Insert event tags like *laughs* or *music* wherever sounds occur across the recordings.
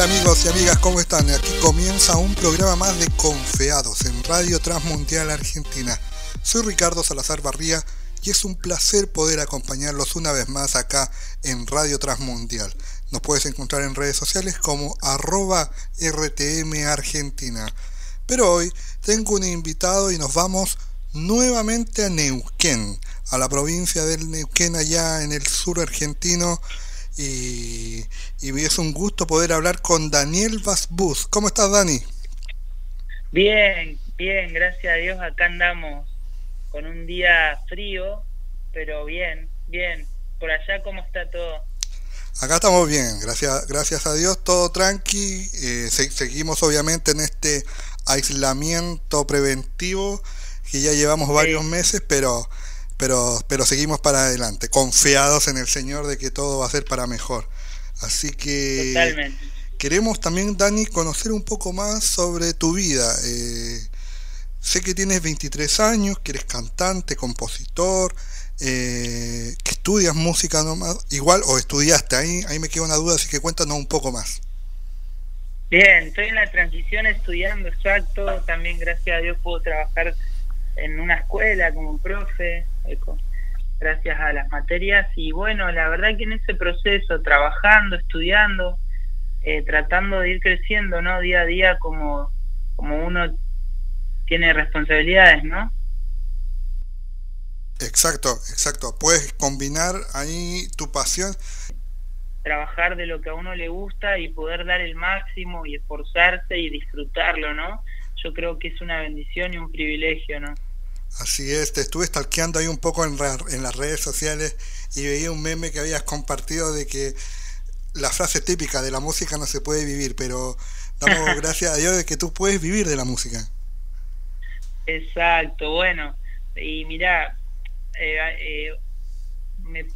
Amigos y amigas, ¿cómo están? Aquí comienza un programa más de Confeados en Radio Transmundial Argentina. Soy Ricardo Salazar Barría y es un placer poder acompañarlos una vez más acá en Radio Transmundial. Nos puedes encontrar en redes sociales como arroba RTM Argentina. Pero hoy tengo un invitado y nos vamos nuevamente a Neuquén, a la provincia del Neuquén allá en el sur argentino. Y, es un gusto poder hablar con Daniel Vasbus. ¿Cómo estás, Dani? Bien, bien, gracias a Dios. Acá andamos con un día frío, pero bien, bien. Por allá, ¿cómo está todo? Acá estamos bien, gracias, gracias a Dios, todo tranqui. Eh, seguimos obviamente en este aislamiento preventivo que ya llevamos varios meses, pero, pero, pero seguimos para adelante, confiados en el Señor de que todo va a ser para mejor. Así que queremos también, Dani, conocer un poco más sobre tu vida. Eh, sé que tienes 23 años, que eres cantante, compositor, eh, que estudias música nomás, igual o estudiaste, ahí, ahí me queda una duda, así que cuéntanos un poco más. Bien, estoy en la transición estudiando, exacto, también gracias a Dios puedo trabajar en una escuela como profe, gracias a las materias y bueno, la verdad que en ese proceso, trabajando, estudiando, eh, tratando de ir creciendo, ¿no? Día a día como, como uno tiene responsabilidades, ¿no? Exacto, exacto. Puedes combinar ahí tu pasión. Trabajar de lo que a uno le gusta y poder dar el máximo y esforzarse y disfrutarlo, ¿no? Yo creo que es una bendición y un privilegio, ¿no? Así es, te estuve stalkeando ahí un poco en, en las redes sociales y veía un meme que habías compartido de que la frase típica de la música no se puede vivir, pero damos *laughs* gracias a Dios de que tú puedes vivir de la música. Exacto, bueno, y mira, eh, eh,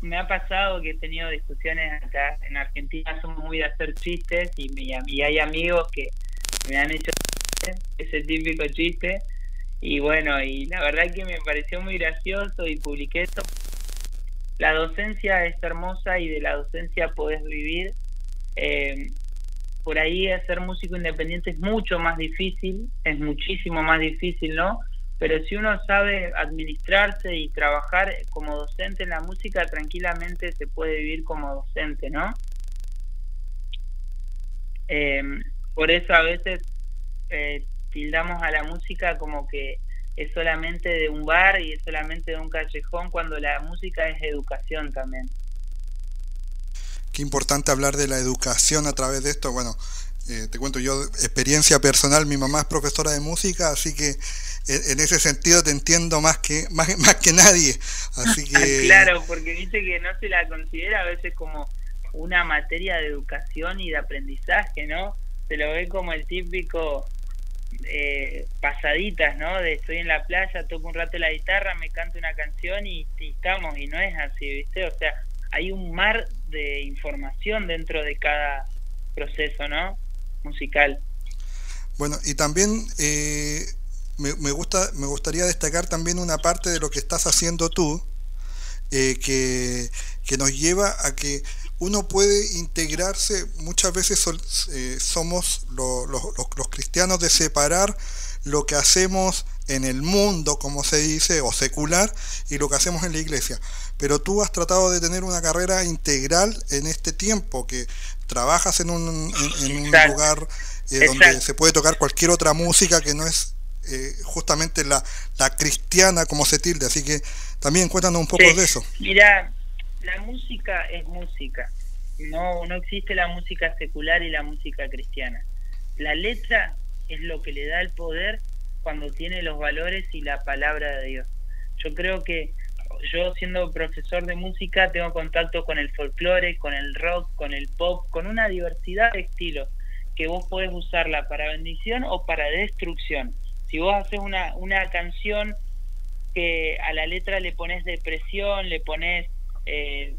me, ha pasado que he tenido discusiones acá en Argentina, somos muy de hacer chistes y, y hay amigos que me han hecho ese típico chiste y bueno, y la verdad que me pareció muy gracioso y publiqué esto. La docencia es hermosa y de la docencia podés vivir. Eh, por ahí hacer músico independiente es mucho más difícil, es muchísimo más difícil, ¿no? pero si uno sabe administrarse y trabajar como docente en la música, tranquilamente se puede vivir como docente, ¿no? Em, por eso a veces eh, tildamos a la música como que es solamente de un bar y es solamente de un callejón, cuando la música es educación también. Qué importante hablar de la educación a través de esto. Bueno, eh, te cuento yo, experiencia personal, mi mamá es profesora de música, así que en ese sentido te entiendo más que más, *laughs* más que nadie. Así *laughs* que claro, porque dice que no se la considera a veces como una materia de educación y de aprendizaje, ¿no? Se lo ve como el típico eh, pasaditas, ¿no? De estoy en la playa, toco un rato la guitarra, me canto una canción y, y estamos, y no es así, ¿viste? O sea, hay un mar de información dentro de cada proceso, ¿no? musical. Bueno, y también eh, me, gusta, me gustaría destacar también una parte de lo que estás haciendo tú, eh, que, nos lleva a que uno puede integrarse, muchas veces eh, somos los cristianos de separar lo que hacemos en el mundo, como se dice, o secular, y lo que hacemos en la iglesia. Pero tú has tratado de tener una carrera integral en este tiempo, que trabajas en un, un lugar eh, donde se puede tocar cualquier otra música que no es eh, justamente la, la, cristiana como se tilde. Así que también cuéntanos un poco de eso. Mira, la música es música. No, no existe la música secular y la música cristiana. La letra es lo que le da el poder cuando tiene los valores y la palabra de Dios. Yo creo que yo siendo profesor de música tengo contacto con el folclore, con el rock, con el pop, con una diversidad de estilos que vos podés usarla para bendición o para destrucción. Si vos haces una, una canción que a la letra le pones depresión, le pones eh,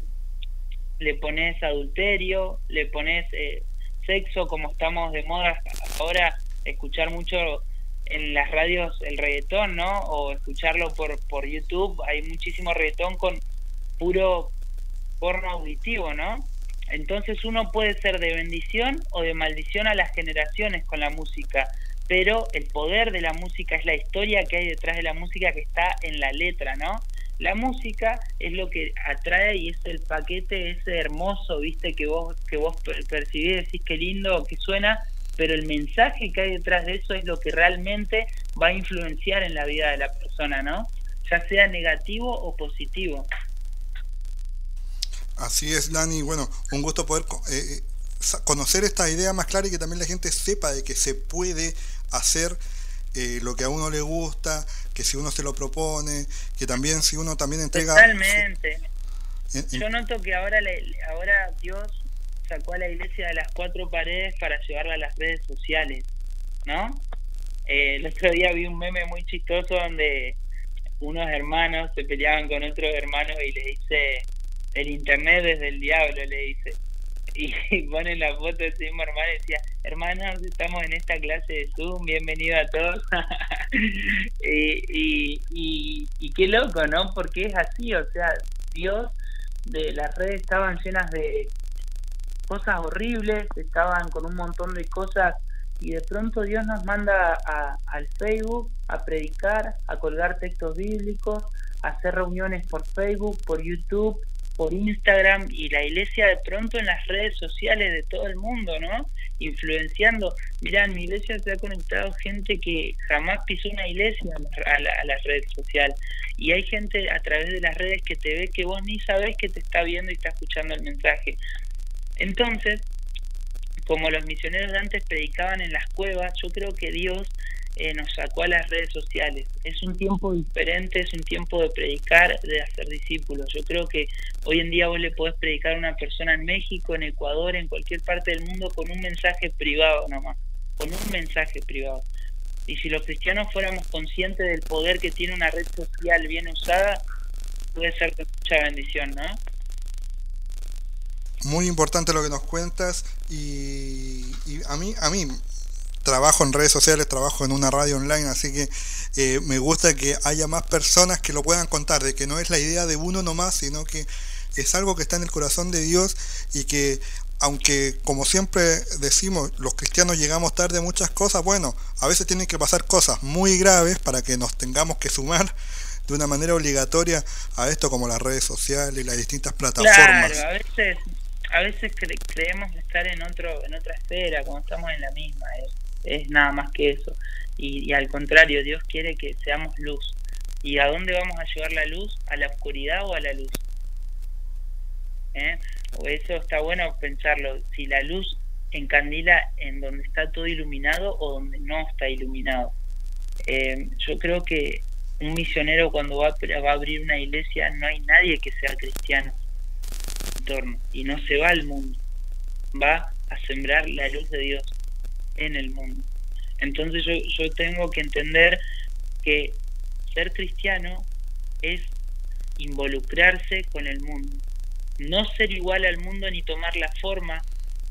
le pones adulterio, le pones eh, sexo como estamos de moda ahora escuchar mucho en las radios el reggaetón, ¿no? O escucharlo por, por YouTube, hay muchísimo reggaetón con puro porno auditivo, ¿no? entonces uno puede ser de bendición o de maldición a las generaciones con la música, pero el poder de la música es la historia que hay detrás de la música que está en la letra, ¿no? La música es lo que atrae y es el paquete ese hermoso, viste, que vos, que vos percibís, decís qué lindo que suena, pero el mensaje que hay detrás de eso es lo que realmente va a influenciar en la vida de la persona, ¿no? Ya sea negativo o positivo. Así es, Dani. Bueno, un gusto poder eh, eh, conocer esta idea más clara y que también la gente sepa de que se puede hacer eh, lo que a uno le gusta, que si uno se lo propone, que también si uno también entrega... Totalmente. Yo noto que ahora, ahora Dios sacó a la iglesia de las cuatro paredes para llevarla a las redes sociales, ¿no? el otro día vi un meme muy chistoso donde unos hermanos se peleaban con otros hermanos y les dice el internet es del diablo, le dice. Y, *laughs* ponen la foto de ese mismo hermano y decía, hermanos, estamos en esta clase de Zoom, bienvenido a todos. *laughs* y, y, y, qué loco, ¿no? Porque es así, o sea, Dios, de las redes estaban llenas de cosas horribles, estaban con un montón de cosas y de pronto Dios nos manda a, al Facebook a predicar, a colgar textos bíblicos, a hacer reuniones por Facebook, por YouTube, por Instagram y la iglesia de pronto en las redes sociales de todo el mundo, ¿no? Influenciando. Mirá, en mi iglesia se ha conectado gente que jamás pisó una iglesia a la, red social. Y hay gente a través de las redes que te ve que vos ni sabés que te está viendo y está escuchando el mensaje. Entonces, como los misioneros de antes predicaban en las cuevas, yo creo que Dios eh, nos sacó a las redes sociales. Es un tiempo diferente, es un tiempo de predicar, de hacer discípulos. Yo creo que hoy en día vos le podés predicar a una persona en México, en Ecuador, en cualquier parte del mundo con un mensaje privado nomás, con un mensaje privado. Y si los cristianos fuéramos conscientes del poder que tiene una red social bien usada, puede ser mucha bendición, ¿no? Muy importante lo que nos cuentas y, y a mí a mí trabajo en redes sociales, trabajo en una radio online, así que eh, me gusta que haya más personas que lo puedan contar, de que no es la idea de uno nomás, sino que es algo que está en el corazón de Dios y que aunque como siempre decimos, los cristianos llegamos tarde a muchas cosas, bueno, a veces tienen que pasar cosas muy graves para que nos tengamos que sumar de una manera obligatoria a esto como las redes sociales y las distintas plataformas. Claro, a veces, a veces creemos estar en otro en otra esfera, como estamos en la misma. ¿eh? Es nada más que eso. Y, al contrario, Dios quiere que seamos luz. ¿Y a dónde vamos a llevar la luz? ¿A la oscuridad o a la luz? ¿Eh? Eso está bueno pensarlo. Si la luz encandila en donde está todo iluminado o donde no está iluminado. Eh, yo creo que un misionero cuando va, va a abrir una iglesia no hay nadie que sea cristiano en torno y no se va al mundo, va a sembrar la luz de Dios en el mundo. Entonces yo, yo tengo que entender que ser cristiano es involucrarse con el mundo, no ser igual al mundo ni tomar la forma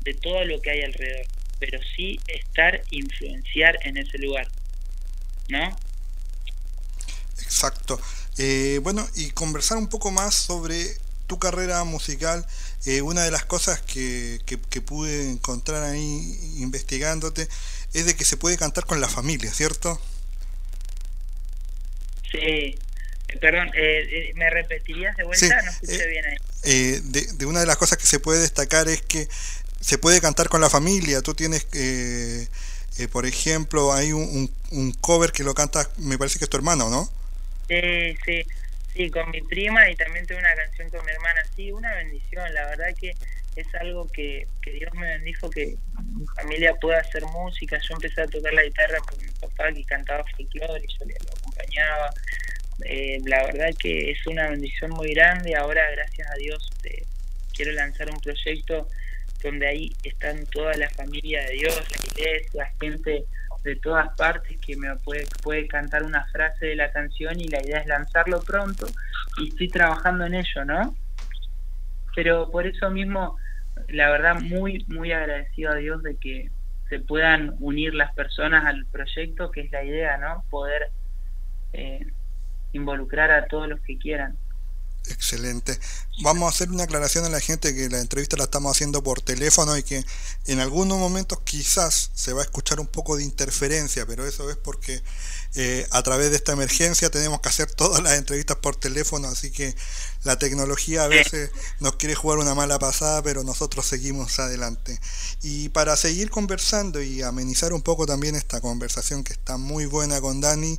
de todo lo que hay alrededor, pero sí estar, influenciar en ese lugar, ¿no? Exacto. Eh, bueno, y conversar un poco más sobre tu carrera musical, eh, una de las cosas que, que, pude encontrar ahí investigándote es de que se puede cantar con la familia, ¿cierto? Sí, perdón, eh, eh, ¿me repetirías de vuelta? no escuché bien ahí. de, de, una de las cosas que se puede destacar es que se puede cantar con la familia. Tú tienes, por ejemplo, hay un, un, un, cover que lo canta, me parece que es tu hermano, ¿no? Sí, sí. Sí, con mi prima y también tengo una canción con mi hermana. Sí, una bendición. La verdad que es algo que, que Dios me bendijo que mi familia pueda hacer música. Yo empecé a tocar la guitarra con mi papá que cantaba folclore y yo le acompañaba. Eh, la verdad que es una bendición muy grande. Ahora, gracias a Dios, eh, quiero lanzar un proyecto donde ahí están toda la familia de Dios, la iglesia, gente de todas partes que me puede, puede cantar una frase de la canción y la idea es lanzarlo pronto y estoy trabajando en ello, ¿no? Pero por eso mismo, la verdad, muy, muy agradecido a Dios de que se puedan unir las personas al proyecto, que es la idea, ¿no? Poder eh, involucrar a todos los que quieran. Excelente. Vamos a hacer una aclaración a la gente que la entrevista la estamos haciendo por teléfono y que en algunos momentos quizás se va a escuchar un poco de interferencia, pero eso es porque eh, a través de esta emergencia tenemos que hacer todas las entrevistas por teléfono, así que la tecnología a veces nos quiere jugar una mala pasada, pero nosotros seguimos adelante. Y para seguir conversando y amenizar un poco también esta conversación que está muy buena con Dani,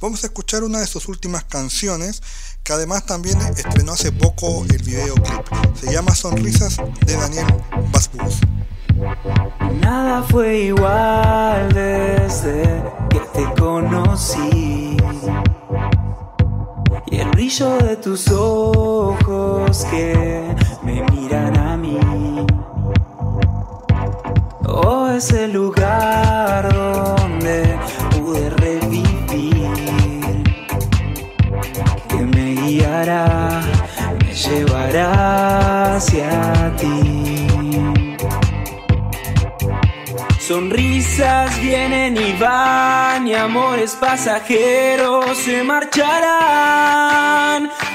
vamos a escuchar una de sus últimas canciones que además también estrenó hace poco el videoclip. Se llama Sonrisas de Daniel Basbus. Nada fue igual desde que te conocí. Y el brillo de tus ojos que me miran a mí. Oh, ese lugar donde me llevará hacia ti. Sonrisas vienen y van y amores pasajeros se marcharán.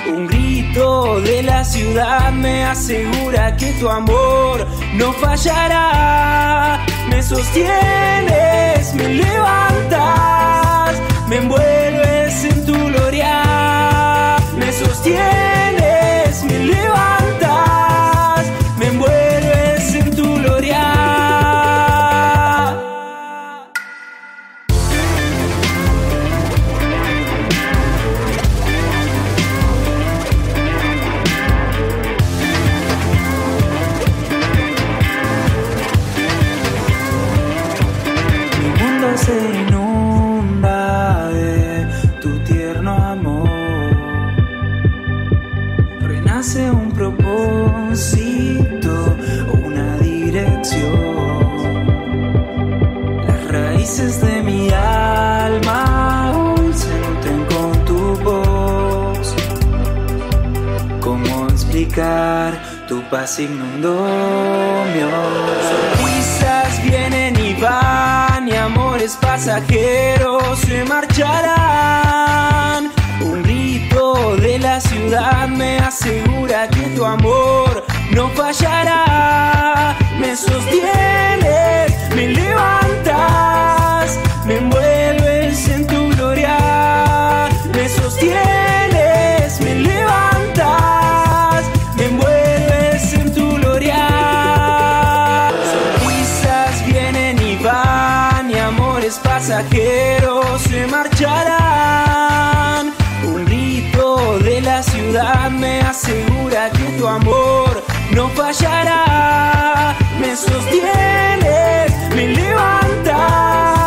Un grito de la ciudad me asegura que tu amor no fallará. Me sostienes, me levantas, me envuelves en tu gloria me sostienes, me levantas, Tu paz inundó mi Sonrisas vienen y van y amores pasajeros se marcharán de la ciudad me asegura que tu amor no fallará. Me sostienes, asegura que tu amor no fallará. Me sostienes, me levantas,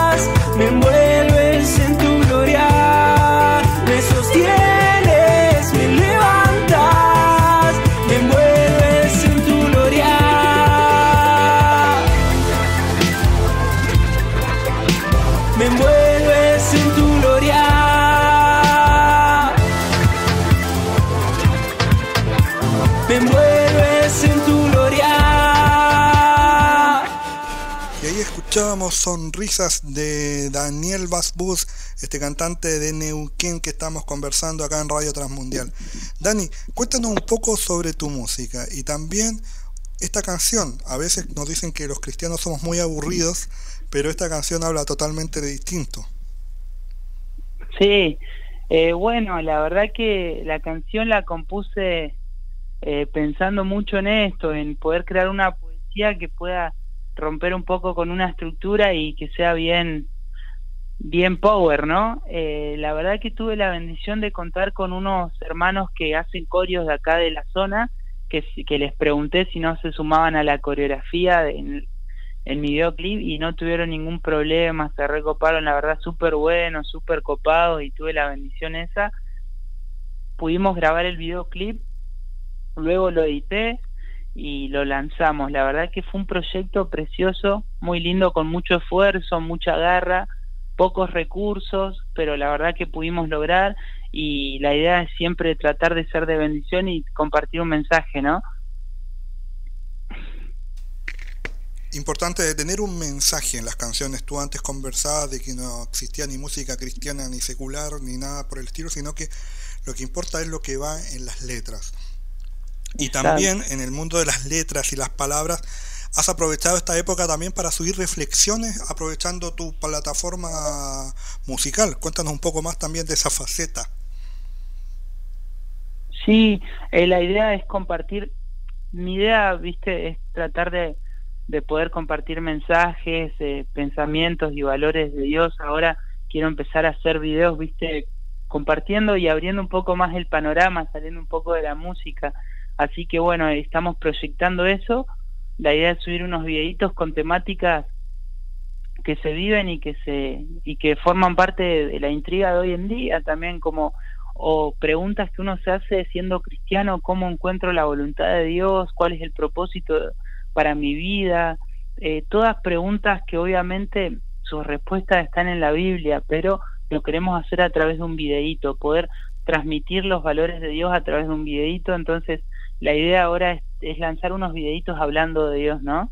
sonrisas de Daniel Basbus, este cantante de Neuquén que estamos conversando acá en Radio Transmundial. Dani, cuéntanos un poco sobre tu música y también esta canción. A veces nos dicen que los cristianos somos muy aburridos, pero esta canción habla totalmente de distinto. Sí, eh, bueno, la verdad que la canción la compuse eh, pensando mucho en esto, en poder crear una poesía que pueda romper un poco con una estructura y que sea bien bien power, ¿no? Eh, la verdad que tuve la bendición de contar con unos hermanos que hacen corios de acá de la zona, que, que les pregunté si no se sumaban a la coreografía en, en mi videoclip y no tuvieron ningún problema, se recoparon, la verdad, súper buenos, súper copados y tuve la bendición esa. Pudimos grabar el videoclip luego lo edité y lo lanzamos. La verdad que fue un proyecto precioso, muy lindo, con mucho esfuerzo, mucha garra, pocos recursos, pero la verdad que pudimos lograr y la idea es siempre tratar de ser de bendición y compartir un mensaje, ¿no? importante de tener un mensaje en las canciones. Tú antes conversabas de que no existía ni música cristiana ni secular ni nada por el estilo, sino que lo que importa es lo que va en las letras. Y también en el mundo de las letras y las palabras, has aprovechado esta época también para subir reflexiones aprovechando tu plataforma musical. Cuéntanos un poco más también de esa faceta. Sí, eh, la idea es compartir, mi idea, viste, es tratar de, de poder compartir mensajes, eh, pensamientos y valores de Dios. Ahora quiero empezar a hacer videos, viste, compartiendo y abriendo un poco más el panorama, saliendo un poco de la música. Así que bueno, estamos proyectando eso. La idea es subir unos videitos con temáticas que se viven y que se y que forman parte de la intriga de hoy en día, también como o preguntas que uno se hace siendo cristiano, cómo encuentro la voluntad de Dios, cuál es el propósito para mi vida, eh, todas preguntas que obviamente sus respuestas están en la Biblia, pero lo queremos hacer a través de un videíto, poder transmitir los valores de Dios a través de un videíto, entonces la idea ahora es, es lanzar unos videitos hablando de Dios, ¿no?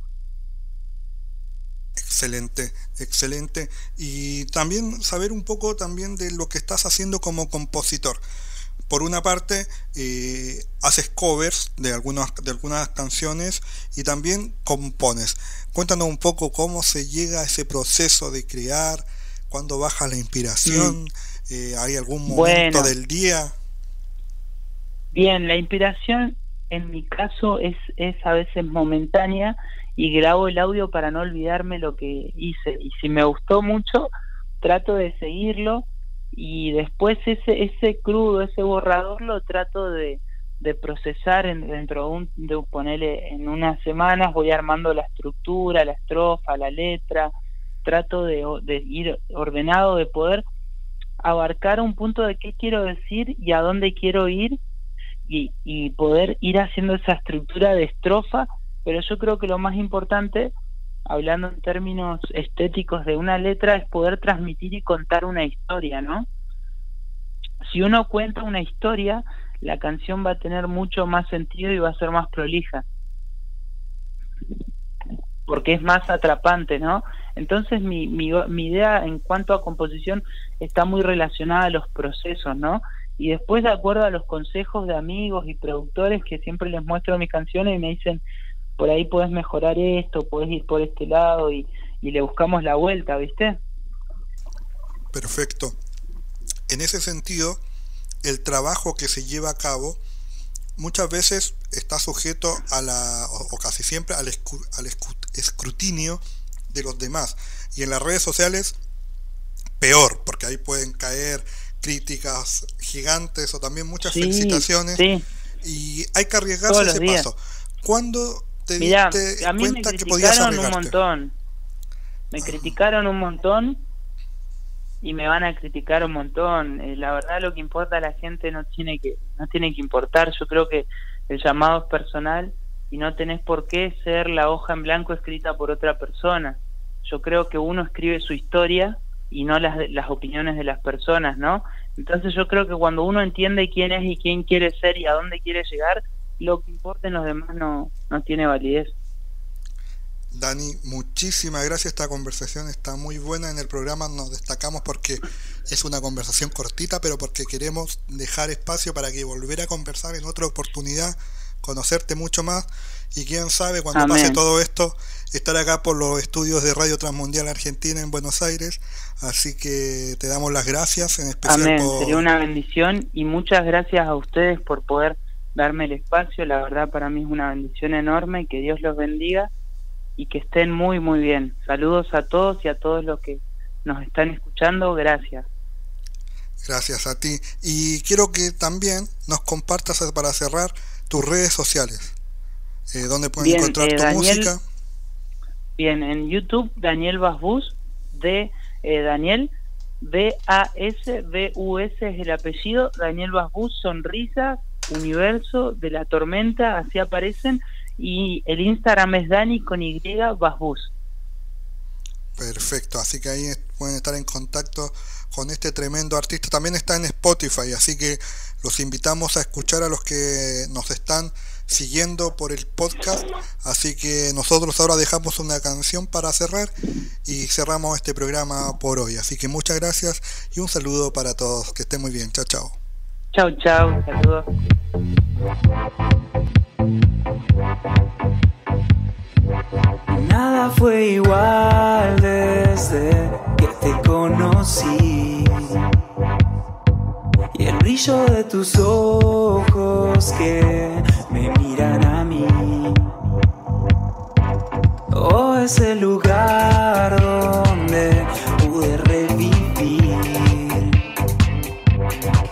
Excelente, excelente. Y también saber un poco también de lo que estás haciendo como compositor. Por una parte, eh, haces covers de algunas, de algunas canciones y también compones. Cuéntanos un poco cómo se llega a ese proceso de crear, cuándo baja la inspiración, mm. eh, ¿hay algún momento del día? Bien, la inspiración en mi caso es, es a veces momentánea y grabo el audio para no olvidarme lo que hice. Y si me gustó mucho, trato de seguirlo y después ese, ese crudo, ese borrador lo trato de, de procesar en, dentro de, un, de ponerle en unas semanas, voy armando la estructura, la estrofa, la letra, trato de, de ir ordenado, de poder abarcar un punto de qué quiero decir y a dónde quiero ir y, poder ir haciendo esa estructura de estrofa pero yo creo que lo más importante, hablando en términos estéticos de una letra, es poder transmitir y contar una historia, ¿no? Si uno cuenta una historia, la canción va a tener mucho más sentido y va a ser más prolija. Porque es más atrapante, ¿no? Entonces mi, mi idea en cuanto a composición está muy relacionada a los procesos, ¿no? Y después de acuerdo a los consejos de amigos y productores que siempre les muestro mis canciones y me dicen por ahí puedes mejorar esto, puedes ir por este lado y, le buscamos la vuelta, ¿viste? Perfecto. En ese sentido, el trabajo que se lleva a cabo muchas veces está sujeto a la, o, casi siempre al, al, escrutinio de los demás. Y en las redes sociales, peor, porque ahí pueden caer críticas gigantes o también muchas felicitaciones. Y hay que arriesgarse ese paso. ¿Cuándo Mira, a mí me criticaron un montón. Me criticaron un montón y me van a criticar un montón. Eh, la verdad lo que importa a la gente no tiene que no tiene que importar. Yo creo que el llamado es personal y no tenés por qué ser la hoja en blanco escrita por otra persona. Yo creo que uno escribe su historia y no las, las opiniones de las personas, ¿no? Entonces yo creo que cuando uno entiende quién es y quién quiere ser y a dónde quiere llegar, lo que importa en los demás no, no tiene validez. Dani, muchísimas gracias. Esta conversación está muy buena en el programa. Nos destacamos porque es una conversación cortita, pero porque queremos dejar espacio para que volver a conversar en otra oportunidad, conocerte mucho más y quién sabe cuando pase todo esto, estar acá por los estudios de Radio Transmundial Argentina en Buenos Aires. Así que te damos las gracias en especial. Amén. Sería una bendición y muchas gracias a ustedes por poder darme el espacio. La verdad para mí es una bendición enorme. Que Dios los bendiga y que estén muy, muy bien. Saludos a todos y a todos los que nos están escuchando. Gracias. Gracias a ti. Y quiero que también nos compartas para cerrar tus redes sociales. Eh, ¿Dónde pueden encontrar eh, tu música? Bien, en YouTube, Daniel Basbus, de eh, Daniel, B-A-S-B-U-S es el apellido, Daniel Basbus, Sonrisas, universo de la tormenta, así aparecen, y el Instagram es Dani con Y Basbus. Perfecto, así que ahí pueden estar en contacto con este tremendo artista. También está en Spotify, así que los invitamos a escuchar a los que nos están siguiendo por el podcast. Así que nosotros ahora dejamos una canción para cerrar y cerramos este programa por hoy. Así que muchas gracias y un saludo para todos. Que estén muy bien. Chao, chao. Chao, chao. Saludos. Nada fue igual desde te conocí. Y el brillo de tus ojos que me miran a mí. Oh, ese lugar donde pude revivir.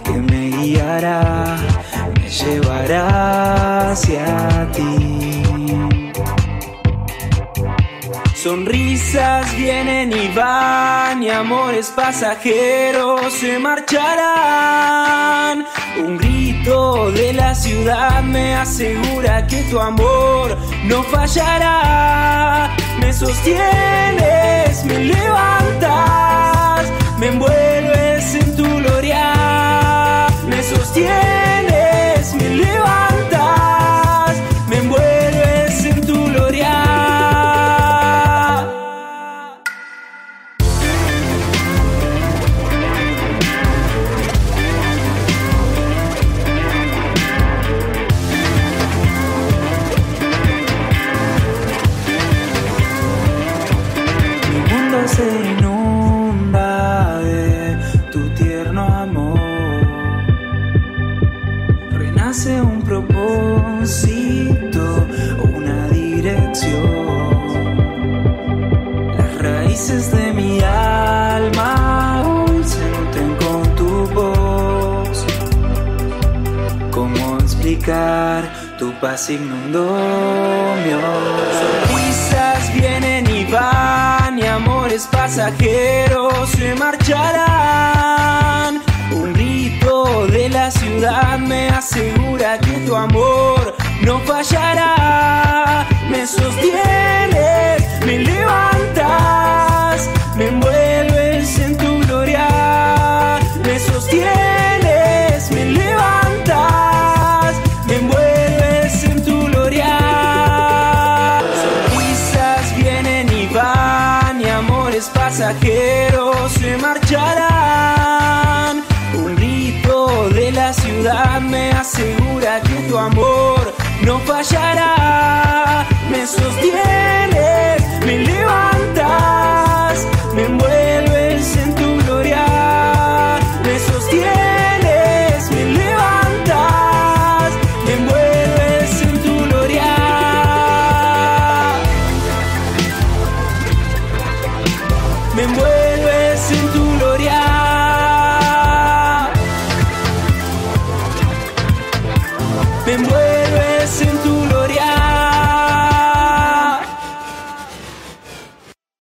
Que me guiará, me llevará hacia ti. Sonrisas vienen y van y amores pasajeros se marcharán. Un grito de la ciudad me asegura que tu amor no fallará. Me sostienes, me levantas, me envuelves en tu gloria. Tu paz inundó mi? Sonrisas vienen y van y amores pasajeros se marcharán. Un grito de la ciudad me asegura que tu amor no fallará. Me sostienes, me levantas, me envuelves en tu gloria. Me sostienes, pasajeros se marcharán. Un grito de la ciudad me asegura que tu amor no fallará. Me sostienes, me levantas.